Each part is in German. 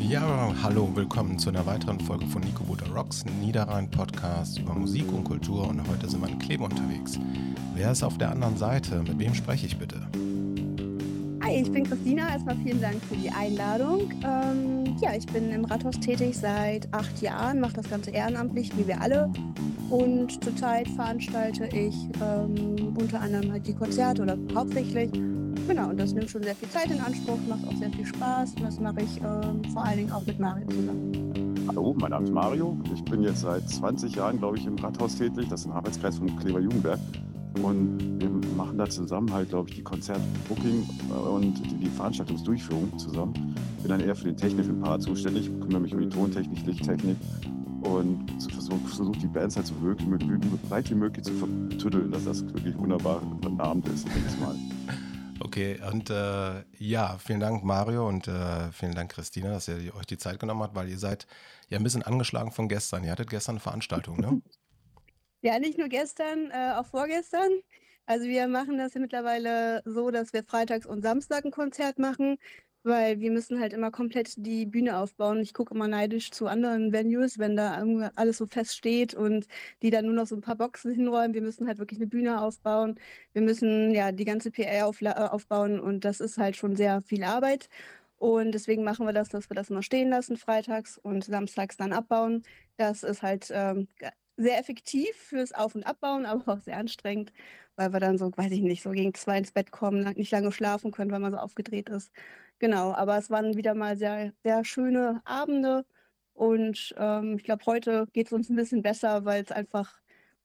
Ja, hallo, willkommen zu einer weiteren Folge von Nico Butter Rocks, Niederrhein Podcast über Musik und Kultur und heute sind wir in Kleve unterwegs. Wer ist auf der anderen Seite? Mit wem spreche ich bitte? Hi, ich bin Christina. Erstmal vielen Dank für die Einladung. Ähm, ja, ich bin im Rathaus tätig seit acht Jahren, mache das Ganze ehrenamtlich, wie wir alle. Und zurzeit veranstalte ich ähm, unter anderem halt die Konzerte oder hauptsächlich Genau, und das nimmt schon sehr viel Zeit in Anspruch, macht auch sehr viel Spaß und das mache ich ähm, vor allen Dingen auch mit Mario zusammen. Hallo, mein Name ist Mario. Ich bin jetzt seit 20 Jahren, glaube ich, im Rathaus tätig. Das ist ein Arbeitskreis vom Kleber Jugendwerk. Und wir machen da zusammen halt, glaube ich, die Konzertbooking und die Veranstaltungsdurchführung zusammen. Bin dann eher für den technischen Part zuständig, kümmere mich um die Tontechnik, Lichttechnik und versuche versuch die Bands halt so wirklich, weit wie möglich zu vertüddeln, dass das wirklich wunderbar ein Abend ist, jedes Mal. Okay, und äh, ja, vielen Dank Mario und äh, vielen Dank Christina, dass ihr euch die Zeit genommen habt, weil ihr seid ja ein bisschen angeschlagen von gestern. Ihr hattet gestern eine Veranstaltung, ne? Ja, nicht nur gestern, äh, auch vorgestern. Also wir machen das ja mittlerweile so, dass wir freitags und Samstag ein Konzert machen weil wir müssen halt immer komplett die Bühne aufbauen. Ich gucke immer neidisch zu anderen Venues, wenn da alles so fest steht und die dann nur noch so ein paar Boxen hinräumen. Wir müssen halt wirklich eine Bühne aufbauen. Wir müssen ja die ganze PR auf, äh, aufbauen und das ist halt schon sehr viel Arbeit. Und deswegen machen wir das, dass wir das immer stehen lassen, freitags und samstags dann abbauen. Das ist halt ähm, sehr effektiv fürs Auf- und Abbauen, aber auch sehr anstrengend, weil wir dann so, weiß ich nicht, so gegen zwei ins Bett kommen, nicht lange schlafen können, weil man so aufgedreht ist. Genau, aber es waren wieder mal sehr, sehr schöne Abende und ähm, ich glaube, heute geht es uns ein bisschen besser, weil es einfach,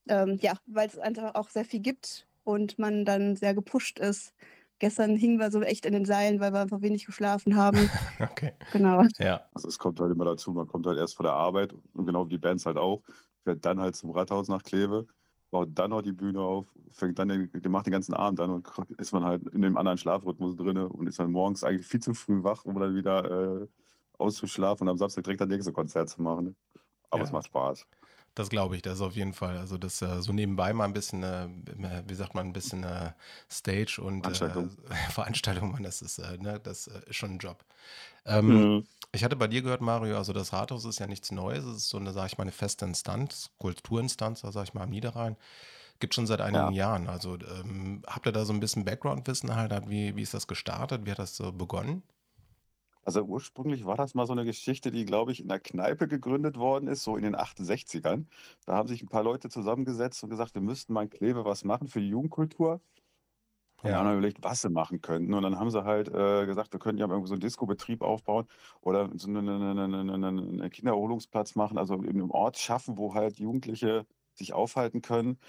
ähm, ja, weil es einfach auch sehr viel gibt und man dann sehr gepusht ist. Gestern hingen wir so echt in den Seilen, weil wir einfach wenig geschlafen haben. okay. Genau. Ja. Also es kommt halt immer dazu, man kommt halt erst vor der Arbeit und genau wie die Bands halt auch, fährt dann halt zum Rathaus nach Kleve baut dann noch die Bühne auf, fängt dann den, macht den ganzen Abend an und ist man halt in dem anderen Schlafrhythmus drin und ist dann morgens eigentlich viel zu früh wach, um dann wieder äh, auszuschlafen und am Samstag direkt das nächste Konzert zu machen. Aber ja. es macht Spaß. Das glaube ich, das ist auf jeden Fall. Also das äh, so nebenbei mal ein bisschen, äh, wie sagt man, ein bisschen äh, Stage und Veranstaltung, äh, Veranstaltung man, das ist, äh, ne, das äh, ist schon ein Job. Ähm, mhm. Ich hatte bei dir gehört, Mario, also das Rathaus ist ja nichts Neues, es ist so eine, sag ich mal, eine feste Instanz, Kulturinstanz, sag ich mal, am Niederrhein. Gibt schon seit einigen ja. Jahren. Also ähm, habt ihr da so ein bisschen Background-Wissen halt, wie, wie ist das gestartet, wie hat das so begonnen? Also ursprünglich war das mal so eine Geschichte, die, glaube ich, in der Kneipe gegründet worden ist, so in den 68ern. Da haben sich ein paar Leute zusammengesetzt und gesagt, wir müssten mal in Kleve was machen für die Jugendkultur. Und ja. haben dann überlegt, was sie machen könnten. Und dann haben sie halt äh, gesagt, wir könnten ja irgendwie so einen Disco-Betrieb aufbauen oder so einen eine, eine, eine Kindererholungsplatz machen, also in einem Ort schaffen, wo halt Jugendliche sich aufhalten können,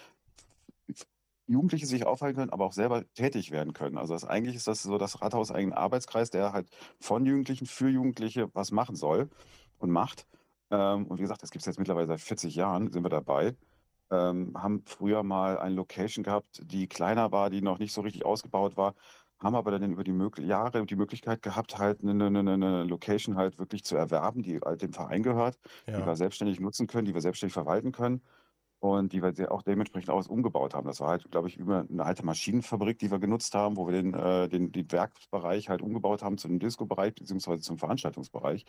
Jugendliche sich aufhalten können, aber auch selber tätig werden können. Also das, eigentlich ist das so das Rathaus ein Arbeitskreis, der halt von Jugendlichen für Jugendliche was machen soll und macht. Ähm, und wie gesagt, das gibt es jetzt mittlerweile seit 40 Jahren, sind wir dabei ähm, haben früher mal eine Location gehabt, die kleiner war, die noch nicht so richtig ausgebaut war, haben aber dann über die Mög Jahre die Möglichkeit gehabt, halt eine, eine, eine, Location halt wirklich zu erwerben, die halt dem Verein gehört, ja. die wir selbstständig nutzen können, die wir selbstständig verwalten können und die wir auch dementsprechend aus umgebaut haben. Das war halt, glaube ich, über eine alte Maschinenfabrik, die wir genutzt haben, wo wir den, äh, den, den Werksbereich halt umgebaut haben zu einem Disco-Bereich beziehungsweise zum Veranstaltungsbereich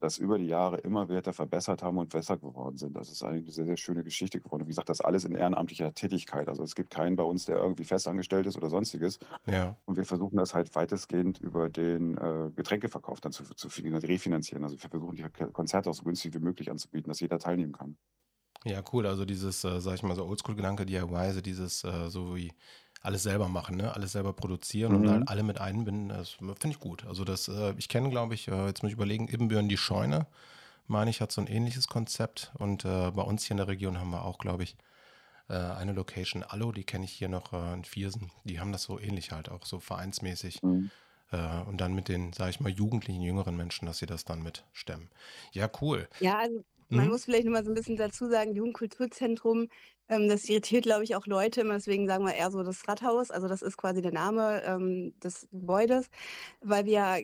das über die Jahre immer weiter verbessert haben und besser geworden sind. Das ist eigentlich eine sehr, sehr schöne Geschichte geworden. wie gesagt, das alles in ehrenamtlicher Tätigkeit. Also es gibt keinen bei uns, der irgendwie festangestellt ist oder sonstiges. Ja. Und wir versuchen das halt weitestgehend über den äh, Getränkeverkauf dann zu, zu refinanzieren. Also wir versuchen die Konzerte auch so günstig wie möglich anzubieten, dass jeder teilnehmen kann. Ja, cool. Also dieses, äh, sag ich mal, so Oldschool-Gedanke, DIY, also dieses, äh, so wie alles selber machen, ne? alles selber produzieren mhm. und halt alle mit einbinden, das finde ich gut. Also das, äh, ich kenne, glaube ich, äh, jetzt muss ich überlegen, Ibbenbüren die Scheune, meine ich, hat so ein ähnliches Konzept und äh, bei uns hier in der Region haben wir auch, glaube ich, äh, eine Location, Allo, die kenne ich hier noch äh, in Viersen, die haben das so ähnlich halt, auch so vereinsmäßig. Mhm. Äh, und dann mit den, sage ich mal, jugendlichen, jüngeren Menschen, dass sie das dann mitstemmen. Ja, cool. Ja, also man mhm. muss vielleicht noch mal so ein bisschen dazu sagen, Jugendkulturzentrum, ähm, das irritiert, glaube ich, auch Leute immer, deswegen sagen wir eher so das Rathaus, also das ist quasi der Name ähm, des Gebäudes, weil wir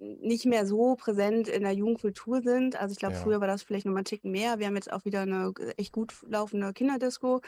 nicht mehr so präsent in der Jugendkultur sind. Also ich glaube, ja. früher war das vielleicht noch mal ein Ticken mehr. Wir haben jetzt auch wieder eine echt gut laufende Kinderdisco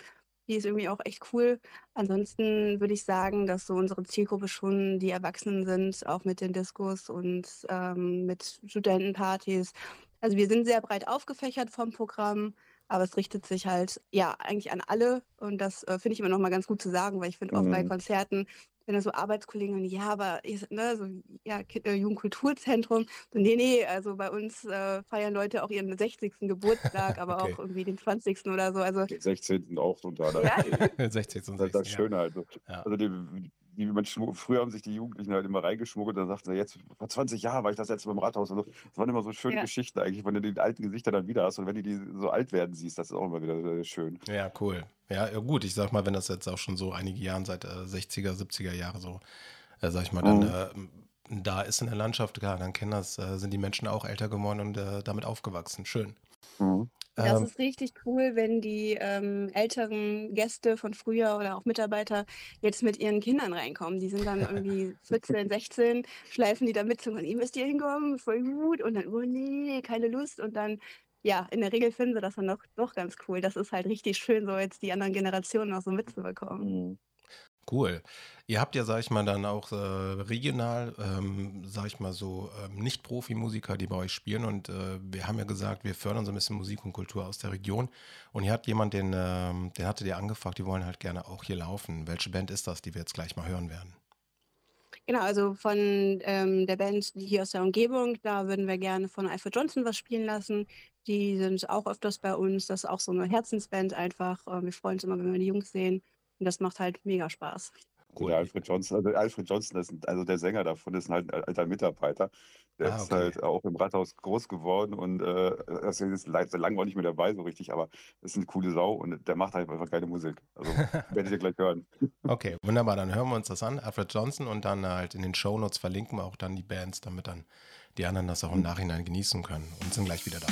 Die ist irgendwie auch echt cool. Ansonsten würde ich sagen, dass so unsere Zielgruppe schon die Erwachsenen sind, auch mit den Diskos und ähm, mit Studentenpartys. Also wir sind sehr breit aufgefächert vom Programm, aber es richtet sich halt ja eigentlich an alle und das äh, finde ich immer noch mal ganz gut zu sagen, weil ich finde oft bei Mhm. Konzerten, wenn da so Arbeitskollegen, ja, aber ist, ne, so ja, äh, Jugendkulturzentrum, so, nee, nee, also bei uns äh, feiern Leute auch ihren 60. Geburtstag, aber Okay. auch irgendwie den 20. oder so. Also Den 16. auch unter anderem. ja, 60 und Das ist das 60, ja. Schöne halt. Ja. Also die, die man früher haben sich die Jugendlichen halt immer reingeschmuggelt, dann sagten sie, jetzt vor 20 Jahren war ich das letzte Mal im Rathaus. Also, das waren immer so schöne Ja. Geschichten eigentlich, wenn du die alten Gesichter dann wieder hast und wenn du die so alt werden siehst, das ist auch immer wieder äh, schön. Ja, cool. Ja, ja, gut, ich sag mal, wenn das jetzt auch schon so einige Jahre seit äh, 60er, 70er Jahre so, äh, sag ich mal, dann Mhm. äh, da ist in der Landschaft, klar, dann kennen das, äh, sind die Menschen auch älter geworden und äh, damit aufgewachsen. Schön. Mhm. Das Ähm, ist richtig cool, wenn die ähm, älteren Gäste von früher oder auch Mitarbeiter jetzt mit ihren Kindern reinkommen. Die sind dann irgendwie 14, 16, schleifen die da mit und ihr müsst hier hinkommen, voll gut. Und dann, oh nee, keine Lust. Und dann, ja, in der Regel finden sie das dann doch, doch ganz cool. Das ist halt richtig schön, so jetzt die anderen Generationen auch so mitzubekommen. Cool. Ihr habt ja, sag ich mal, dann auch äh, regional, ähm, sag ich mal so, ähm, Nicht-Profi-Musiker, die bei euch spielen. Und äh, wir haben ja gesagt, wir fördern so ein bisschen Musik und Kultur aus der Region. Und ihr habt jemanden, den, ähm, den hattet ihr angefragt, die wollen halt gerne auch hier laufen. Welche Band ist das, die wir jetzt gleich mal hören werden? Genau, also von ähm, der Band hier aus der Umgebung, da würden wir gerne von Alfred Johnson was spielen lassen. Die sind auch öfters bei uns. Das ist auch so eine Herzensband einfach. Ähm, wir freuen uns immer, wenn wir die Jungs sehen. Und das macht halt mega Spaß. Cool. Der Alfred Johnson, also Alfred Johnson, ist, also der Sänger davon ist halt ein alter Mitarbeiter. Der Ah, ist okay. halt auch im Rathaus groß geworden und äh, das ist leider so lange auch nicht mehr dabei, so richtig, aber ist eine coole Sau und der macht halt einfach geile Musik. Also werdet ihr gleich hören. Okay, wunderbar. Dann hören wir uns das an. Alfred Johnson und dann halt in den Shownotes verlinken wir auch dann die Bands, damit dann die anderen das auch im Nachhinein genießen können und sind gleich wieder da.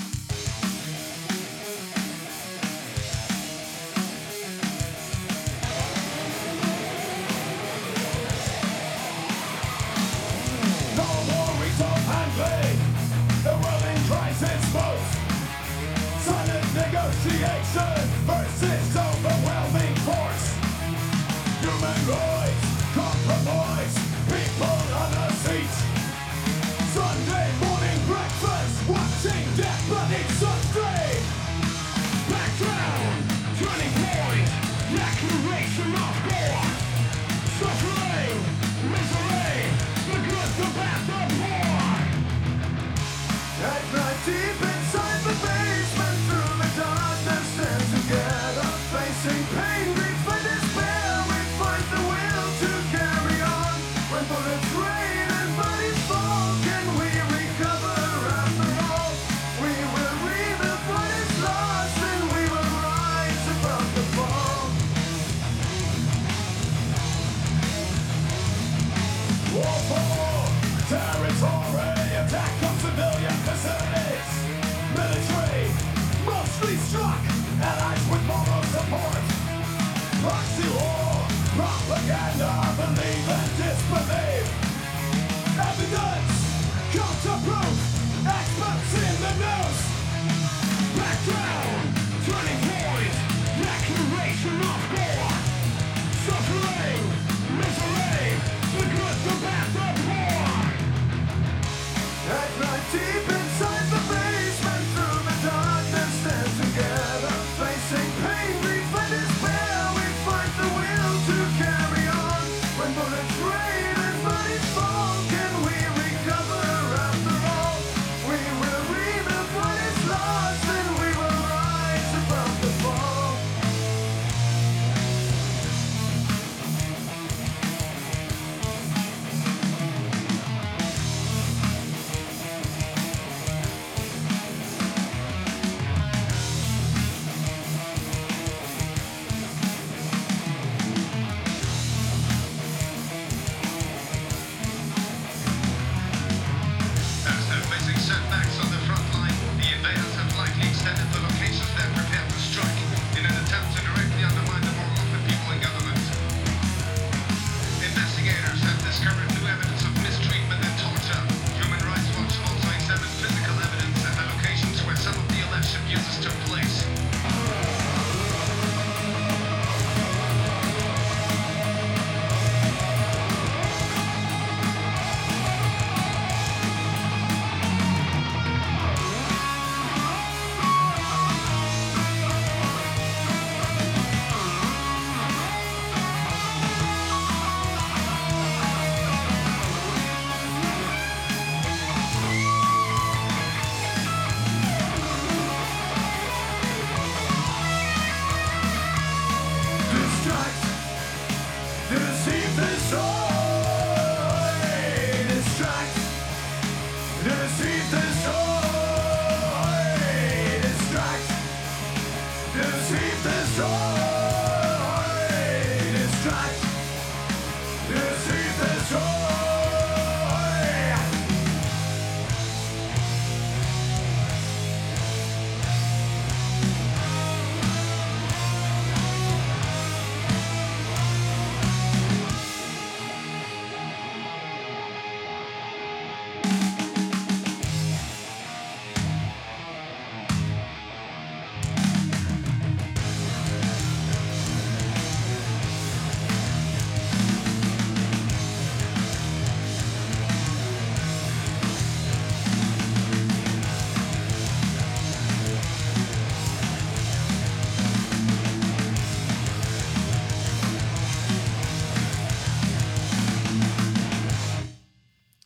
Association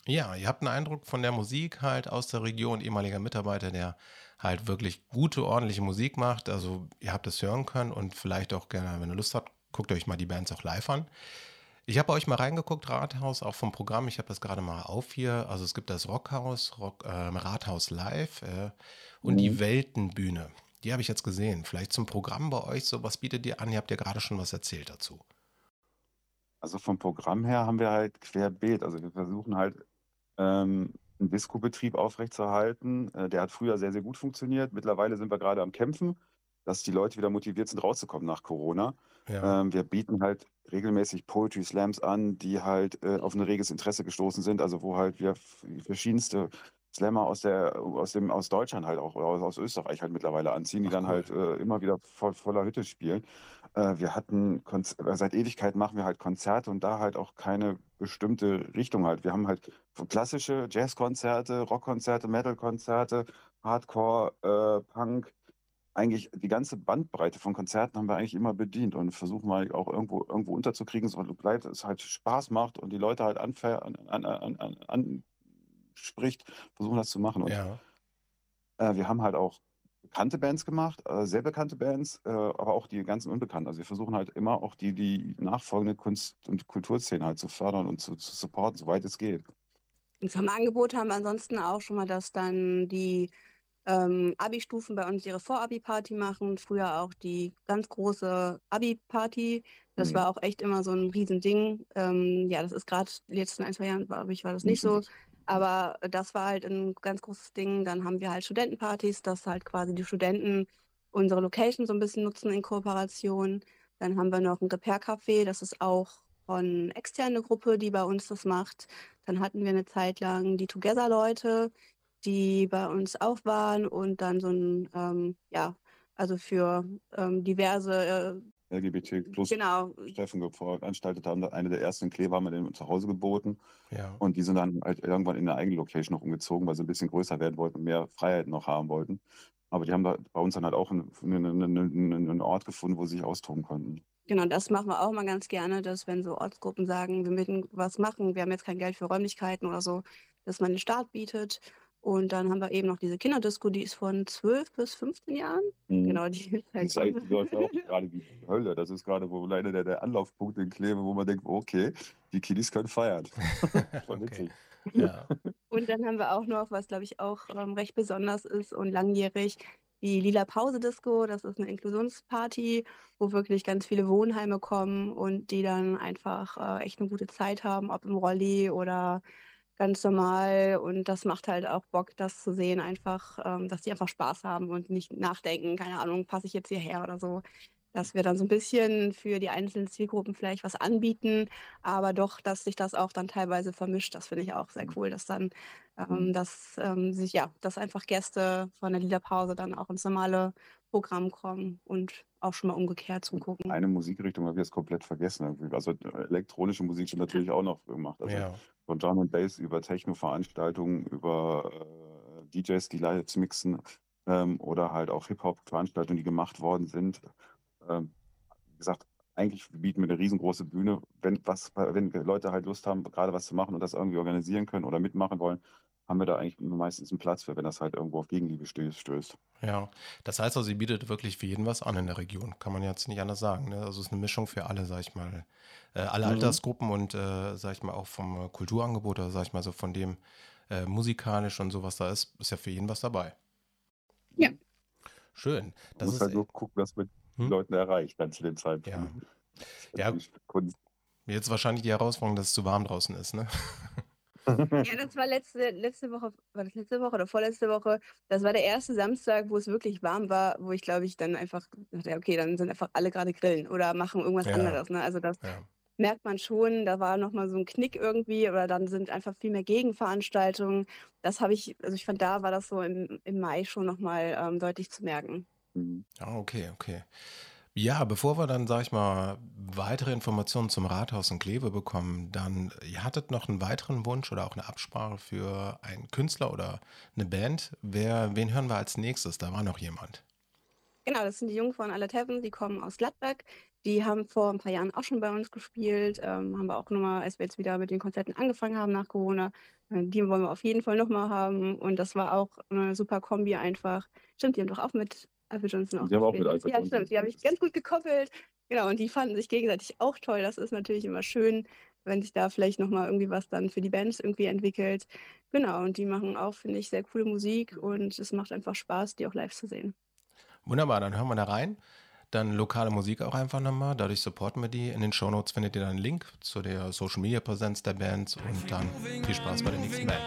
Ja, ihr habt einen Eindruck von der Musik halt aus der Region, ehemaliger Mitarbeiter, der halt wirklich gute, ordentliche Musik macht. Also ihr habt es hören können und vielleicht auch gerne, wenn ihr Lust habt, guckt euch mal die Bands auch live an. Ich habe bei euch mal reingeguckt, Rathaus, auch vom Programm. Ich habe das gerade mal auf hier. Also es gibt das Rockhaus, Rock, äh, Rathaus Live äh, und Mhm. die Weltenbühne. Die habe ich jetzt gesehen. Vielleicht zum Programm bei euch. So, was bietet ihr an? Ihr habt ja gerade schon was erzählt dazu. Also vom Programm her haben wir halt querbeet. Also wir versuchen halt ähm, einen Disco-Betrieb aufrechtzuerhalten. Äh, der hat früher sehr, sehr gut funktioniert. Mittlerweile sind wir gerade am Kämpfen, dass die Leute wieder motiviert sind, rauszukommen nach Corona. Ja. Ähm, wir bieten halt regelmäßig Poetry Slams an, die halt äh, auf ein reges Interesse gestoßen sind. Also wo halt wir verschiedenste Slammer aus der aus dem aus Deutschland halt auch oder aus, Österreich halt mittlerweile anziehen, die Ach, dann cool. halt äh, immer wieder voll, voller Hütte spielen. Äh, wir hatten Konz äh, seit Ewigkeit machen wir halt Konzerte und da halt auch keine bestimmte Richtung halt. Wir haben halt klassische Jazzkonzerte, Rockkonzerte, Metalkonzerte, Hardcore, äh, Punk, eigentlich die ganze Bandbreite von Konzerten haben wir eigentlich immer bedient und versuchen mal auch irgendwo, irgendwo unterzukriegen, so bleibt es halt Spaß macht und die Leute halt an, an, an, an, anspricht, versuchen das zu machen. Und ja. äh, wir haben halt auch bekannte Bands gemacht, äh, sehr bekannte Bands, äh, aber auch die ganzen Unbekannten. Also wir versuchen halt immer auch die, die nachfolgende Kunst- und Kulturszene halt zu fördern und zu, zu supporten, soweit es geht. Und vom Angebot haben wir ansonsten auch schon mal, dass dann die ähm, Abi-Stufen bei uns ihre Vor-Abi-Party machen. Früher auch die ganz große Abi-Party. Das Mhm. war auch echt immer so ein Riesending. Ähm, ja, das ist gerade die letzten ein, zwei Jahren, glaube ich, war das nicht so. Aber das war halt ein ganz großes Ding. Dann haben wir halt Studentenpartys, dass halt quasi die Studenten unsere Location so ein bisschen nutzen in Kooperation. Dann haben wir noch ein Repair-Café, das ist auch von externe Gruppe, die bei uns das macht. Dann hatten wir eine Zeit lang die Together-Leute, die bei uns auch waren und dann so ein, ähm, ja, also für ähm, diverse, LGBT plus genau, Treffen veranstaltet haben. Eine der ersten in Kleve haben wir denen zu Hause geboten. Ja. Und die sind dann halt irgendwann in eine eigene Location noch umgezogen, weil sie ein bisschen größer werden wollten und mehr Freiheit noch haben wollten. Aber die haben da bei uns dann halt auch einen, einen, einen, einen Ort gefunden, wo sie sich austoben konnten. Genau, das machen wir auch mal ganz gerne, dass wenn so Ortsgruppen sagen, wir möchten was machen, wir haben jetzt kein Geld für Räumlichkeiten oder so, dass man den Start bietet. Und dann haben wir eben noch diese Kinderdisco, die ist von 12 bis 15 Jahren. Genau, die Das halt ist eigentlich die läuft auch gerade wie Hölle. Das ist gerade wo leider der, der Anlaufpunkt in Kleve, wo man denkt, okay, die Kiddies können feiern. Okay. Ja. Und dann haben wir auch noch, was glaube ich auch ähm, recht besonders ist und langjährig, die Lila Pause Disco. Das ist eine Inklusionsparty, wo wirklich ganz viele Wohnheime kommen und die dann einfach äh, echt eine gute Zeit haben, ob im Rolli oder ganz normal. Und das macht halt auch Bock, das zu sehen, einfach, ähm, dass die einfach Spaß haben und nicht nachdenken, keine Ahnung, passe ich jetzt hierher oder so. Dass wir dann so ein bisschen für die einzelnen Zielgruppen vielleicht was anbieten, aber doch, dass sich das auch dann teilweise vermischt. Das finde ich auch sehr cool, dass dann, ähm, dass ähm, sich, ja, dass einfach Gäste von der Liederpause dann auch ins normale Programm kommen und auch schon mal umgekehrt zugucken. Eine Musikrichtung habe ich jetzt komplett vergessen. irgendwie. Also äh, elektronische Musik wird natürlich auch noch gemacht. Also ja. Von Drum and Bass über Techno-Veranstaltungen, über äh, DJs, die live mixen ähm, oder halt auch Hip-Hop-Veranstaltungen, die gemacht worden sind. Ähm, wie gesagt, eigentlich bieten wir eine riesengroße Bühne. Wenn, was, wenn Leute halt Lust haben, gerade was zu machen und das irgendwie organisieren können oder mitmachen wollen, haben wir da eigentlich meistens einen Platz für, wenn das halt irgendwo auf Gegenliebe stö- stößt. Ja, das heißt also, sie bietet wirklich für jeden was an in der Region. Kann man jetzt nicht anders sagen. Ne? Also es ist eine Mischung für alle, sag ich mal. Äh, alle Mhm. Altersgruppen und, äh, sag ich mal, auch vom äh, Kulturangebot, oder sag ich mal so von dem äh, musikalisch und sowas da ist, ist ja für jeden was dabei. Ja. Schön. Man Das muss ist, halt nur gucken, was man Hm? Leuten erreicht dann zu den Zeitpunkt. Ja. Ja. Kunst. jetzt wahrscheinlich die Herausforderung, dass es zu warm draußen ist, ne? Ja, das war letzte, letzte Woche, war das letzte Woche oder vorletzte Woche? Das war der erste Samstag, wo es wirklich warm war, wo ich glaube ich dann einfach dachte, okay, dann sind einfach alle gerade grillen oder machen irgendwas Ja. anderes. Ne? Also das Ja. merkt man schon, da war nochmal so ein Knick irgendwie oder dann sind einfach viel mehr Gegenveranstaltungen. Das habe ich, also ich fand, da war das so im, im Mai schon nochmal ähm, deutlich zu merken. Mhm. Ja, okay, okay. Ja, bevor wir dann, sag ich mal, weitere Informationen zum Rathaus in Kleve bekommen, dann, ihr hattet noch einen weiteren Wunsch oder auch eine Absprache für einen Künstler oder eine Band. Wer, wen hören wir als nächstes? Da war noch jemand. Genau, das sind die Jungen von Alle Heaven, die kommen aus Gladbeck. Die haben vor ein paar Jahren auch schon bei uns gespielt. Ähm, haben wir auch nochmal, als wir jetzt wieder mit den Konzerten angefangen haben nach Corona. Äh, die wollen wir auf jeden Fall nochmal haben. Und das war auch eine super Kombi einfach. Stimmt, die haben doch auch mit Alfred Johnson auch Die haben auch mit Alfred Ja, stimmt. Die habe ich ganz gut gekoppelt. Genau, und die fanden sich gegenseitig auch toll. Das ist natürlich immer schön, wenn sich da vielleicht nochmal irgendwie was dann für die Bands irgendwie entwickelt. Genau, und die machen auch, finde ich, sehr coole Musik und es macht einfach Spaß, die auch live zu sehen. Wunderbar, dann hören wir da rein. Dann lokale Musik auch einfach nochmal. Dadurch supporten wir die. In den Shownotes findet ihr dann einen Link zu der Social Media Präsenz der Bands und dann viel Spaß bei der nächsten Band.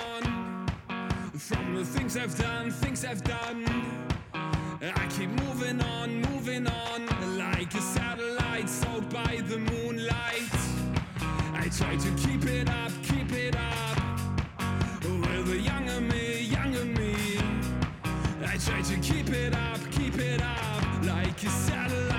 I keep moving on, moving on, like a satellite soaked by the moonlight. I try to keep it up, keep it up. With a younger me, younger me. I try to keep it up, keep it up, like a satellite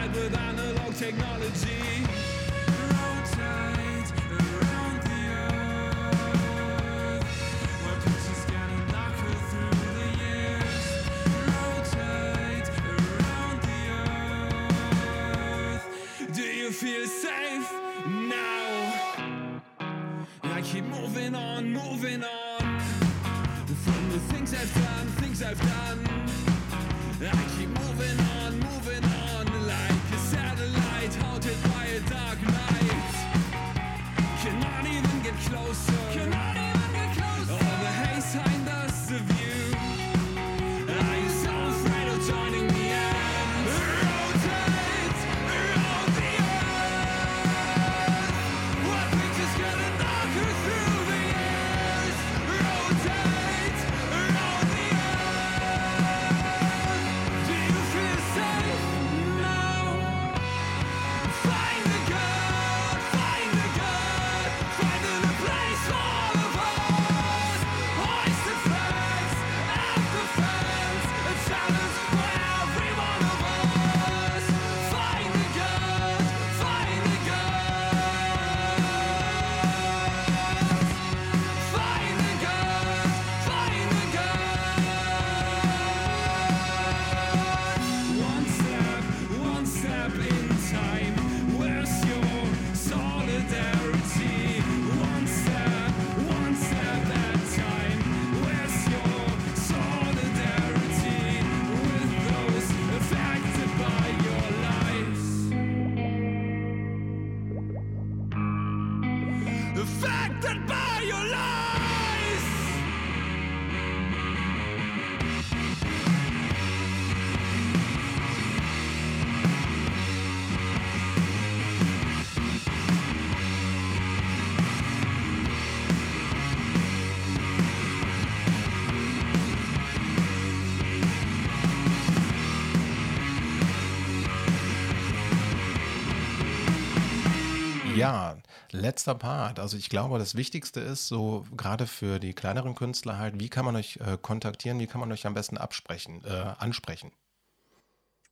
letzter Part. Also ich glaube, das Wichtigste ist so gerade für die kleineren Künstler halt, wie kann man euch äh, kontaktieren, wie kann man euch am besten absprechen, äh, ansprechen?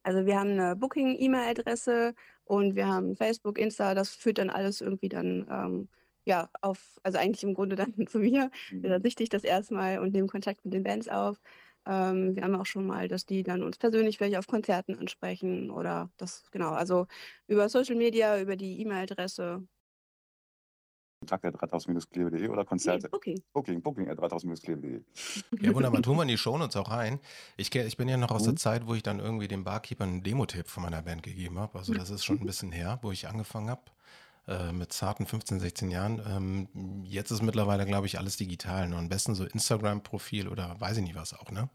Also wir haben eine Booking-E-Mail-Adresse und wir haben Facebook, Insta, das führt dann alles irgendwie dann ähm, ja auf, also eigentlich im Grunde dann zu mir. Da sichte ich das erstmal und nehme Kontakt mit den Bands auf. Ähm, wir haben auch schon mal, dass die dann uns persönlich vielleicht auf Konzerten ansprechen oder das, genau, also über Social Media, über die E-Mail-Adresse. Kontakt at rathaus-kleve.de oder Nee, Konzerte. Booking. Booking, booking at rathaus-kleve.de. Ja, wunderbar. Tun wir in die Shownotes auch rein. Ich, ich bin ja noch aus der Mhm. Zeit, wo ich dann irgendwie dem Barkeeper einen Demo-Tape von meiner Band gegeben habe. Also das ist schon ein bisschen her, wo ich angefangen habe. Äh, mit zarten 15, 16 Jahren. Ähm, jetzt ist mittlerweile, glaube ich, alles digital. Ne? Am besten so Instagram-Profil oder weiß ich nicht was auch, ne?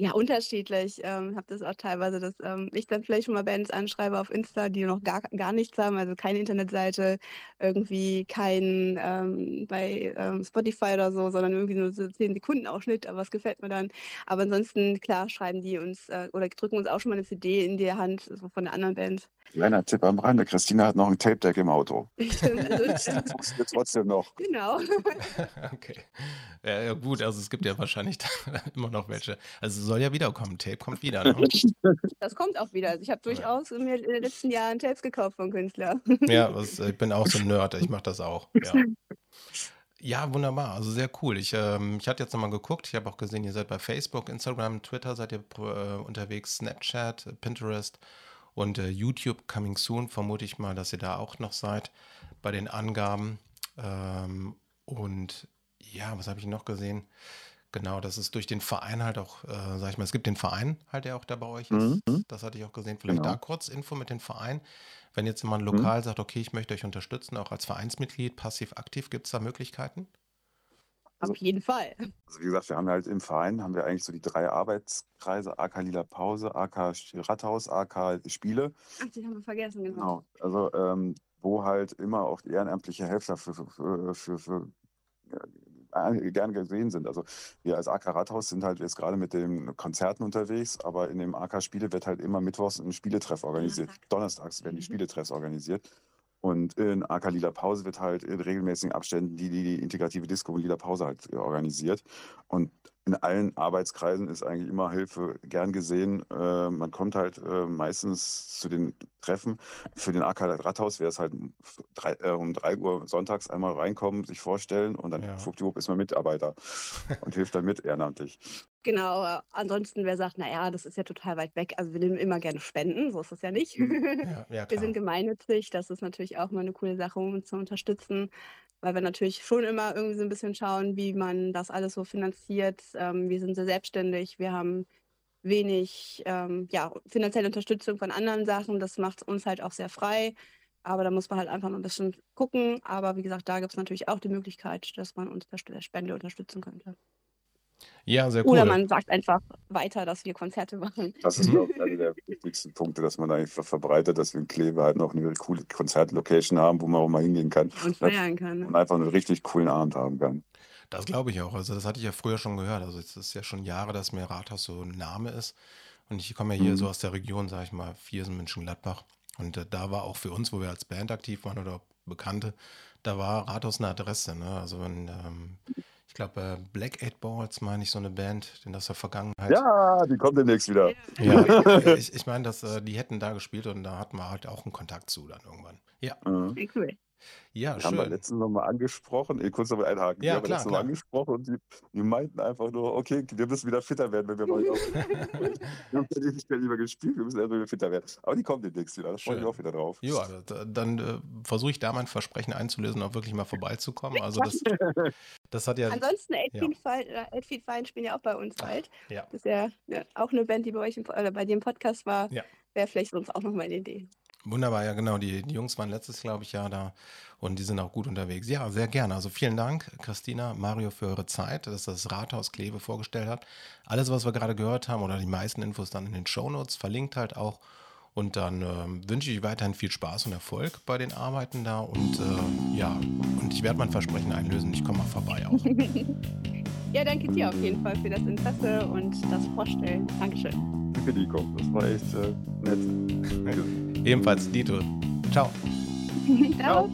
Ja, unterschiedlich. Ähm, habe das auch teilweise, dass ähm, ich dann vielleicht schon mal Bands anschreibe auf Insta, die noch gar, gar nichts haben, also keine Internetseite, irgendwie kein ähm, bei ähm, Spotify oder so, sondern irgendwie nur so 10 Sekunden Ausschnitt, aber es gefällt mir dann. Aber ansonsten, klar, schreiben die uns äh, oder drücken uns auch schon mal eine CD in die Hand so von der anderen Band. Kleiner Tipp am Rande. Christina hat noch ein Tape-Deck im Auto. Stimmt, also, Funktioniert trotzdem noch. genau. okay. Ja, ja, gut, also es gibt ja wahrscheinlich immer noch welche. Also es soll ja wiederkommen. Tape kommt wieder. Ne? Das kommt auch wieder. Also ich habe durchaus mir in den letzten Jahren Tapes gekauft von Künstlern. Ja, was, ich bin auch so ein Nerd. Ich mache das auch. Ja. Ja, wunderbar. Also sehr cool. Ich, ähm, ich hatte jetzt nochmal geguckt. Ich habe auch gesehen, ihr seid bei Facebook, Instagram, Twitter seid ihr äh, unterwegs, Snapchat, Pinterest. Und äh, YouTube Coming Soon vermute ich mal, dass ihr da auch noch seid bei den Angaben. Ähm, und ja, was habe ich noch gesehen? Genau, das ist durch den Verein halt auch, äh, sag ich mal, es gibt den Verein halt, der auch da bei euch ist. Mhm. Das hatte ich auch gesehen. Vielleicht Genau. da kurz Info mit dem Verein. Wenn jetzt jemand Mhm. lokal sagt, okay, ich möchte euch unterstützen, auch als Vereinsmitglied, passiv aktiv, gibt es da Möglichkeiten? Also- Auf jeden Fall. Also wie gesagt, wir haben halt im Verein haben wir eigentlich so die drei Arbeitskreise, AK Lila Pause, AK Rathaus, AK Spiele. Ach, die haben wir vergessen, genau. Genau. Also ähm, wo halt immer auch die ehrenamtliche Helfer für, für, für, für, für äh, gern gesehen sind. Also wir als AK Rathaus sind halt jetzt gerade mit den Konzerten unterwegs, aber in dem AK Spiele wird halt immer mittwochs ein Spieletreff organisiert. Donnerstag. Donnerstags werden die Mhm. Spieletreffs organisiert. Und in AK Lila Pause wird halt in regelmäßigen Abständen die, die, die integrative Disco Lila Pause halt äh, organisiert. Und in allen Arbeitskreisen ist eigentlich immer Hilfe gern gesehen. Äh, man kommt halt äh, meistens zu den Treffen. Für den AK Rathaus wäre es halt um drei, äh, um drei Uhr sonntags einmal reinkommen, sich vorstellen und dann Ja. schwuppdiwupp ist man Mitarbeiter und hilft dann mit ehrenamtlich. Genau, äh, ansonsten, wer sagt, naja, das ist ja total weit weg, also wir nehmen immer gerne Spenden, so ist es ja nicht. Ja, ja Wir sind gemeinnützig, das ist natürlich auch mal eine coole Sache, um uns zu unterstützen, weil wir natürlich schon immer irgendwie so ein bisschen schauen, wie man das alles so finanziert. Ähm, wir sind sehr selbstständig, wir haben wenig ähm, ja, finanzielle Unterstützung von anderen Sachen, das macht uns halt auch sehr frei. Aber da muss man halt einfach mal ein bisschen gucken. Aber wie gesagt, da gibt es natürlich auch die Möglichkeit, dass man uns per Spende unterstützen könnte. Ja, sehr cool. Oder man sagt einfach weiter, dass wir Konzerte machen. Das ist, glaube ich, einer der wichtigsten Punkte, dass man einfach verbreitet, dass wir in Kleve halt noch eine coole Konzertlocation haben, wo man auch mal hingehen kann und feiern kann. und Ne? einfach einen richtig coolen Abend haben kann. Das glaube ich auch. Also das hatte ich ja früher schon gehört. Also es ist ja schon Jahre, dass mir Rathaus so ein Name ist. Und ich komme ja hier Mhm. so aus der Region, sage ich mal, Viersen, München-Gladbach. Und äh, da war auch für uns, wo wir als Band aktiv waren oder Bekannte, da war Rathaus eine Adresse. Ne? Also wenn, ähm, ich glaube, äh, Black Eight Balls meine ich so eine Band, in der Vergangenheit. Ja, die kommt demnächst wieder. Ja, ich, ich meine, dass äh, die hätten da gespielt und da hatten wir halt auch einen Kontakt zu dann irgendwann. Ja, Mhm. Cool. Ja, Die haben wir schön. letztens nochmal angesprochen, eh, kurz noch mal einhaken. Ja, die haben wir klar, letztens noch klar. angesprochen und die, die meinten einfach nur, okay, wir müssen wieder fitter werden, wenn wir mal Wir haben ja nicht mehr lieber gespielt, wir müssen erst wieder fitter werden. Aber die kommen demnächst wieder, da freue ich mich Schön. auch wieder drauf. Ja, da- dann äh, versuche ich da mein Versprechen einzulösen, auch wirklich mal vorbeizukommen. Also das, das hat ja, Ansonsten, Edfield Fine, äh, Edfield Fine spielen ja auch bei uns bald. ja. Das ist ja, ja auch eine Band, die bei euch im, oder bei dir im Podcast war. Ja. Wäre vielleicht sonst auch nochmal eine Idee. Wunderbar, ja genau. Die, die Jungs waren letztes, glaube ich, Jahr da und die sind auch gut unterwegs. Ja, sehr gerne. Also vielen Dank, Christina, Mario, für eure Zeit, dass das Rathaus Kleve vorgestellt hat. Alles, was wir gerade gehört haben oder die meisten Infos dann in den Shownotes, verlinkt halt auch. Und dann ähm, wünsche ich weiterhin viel Spaß und Erfolg bei den Arbeiten da. Und äh, ja, und ich werde mein Versprechen einlösen. Ich komme mal vorbei auch. Ja, danke dir auf jeden Fall für das Interesse und das Vorstellen. Dankeschön. Danke, Nico. Das war echt äh, nett. Ebenfalls Dito. Ciao. Ciao.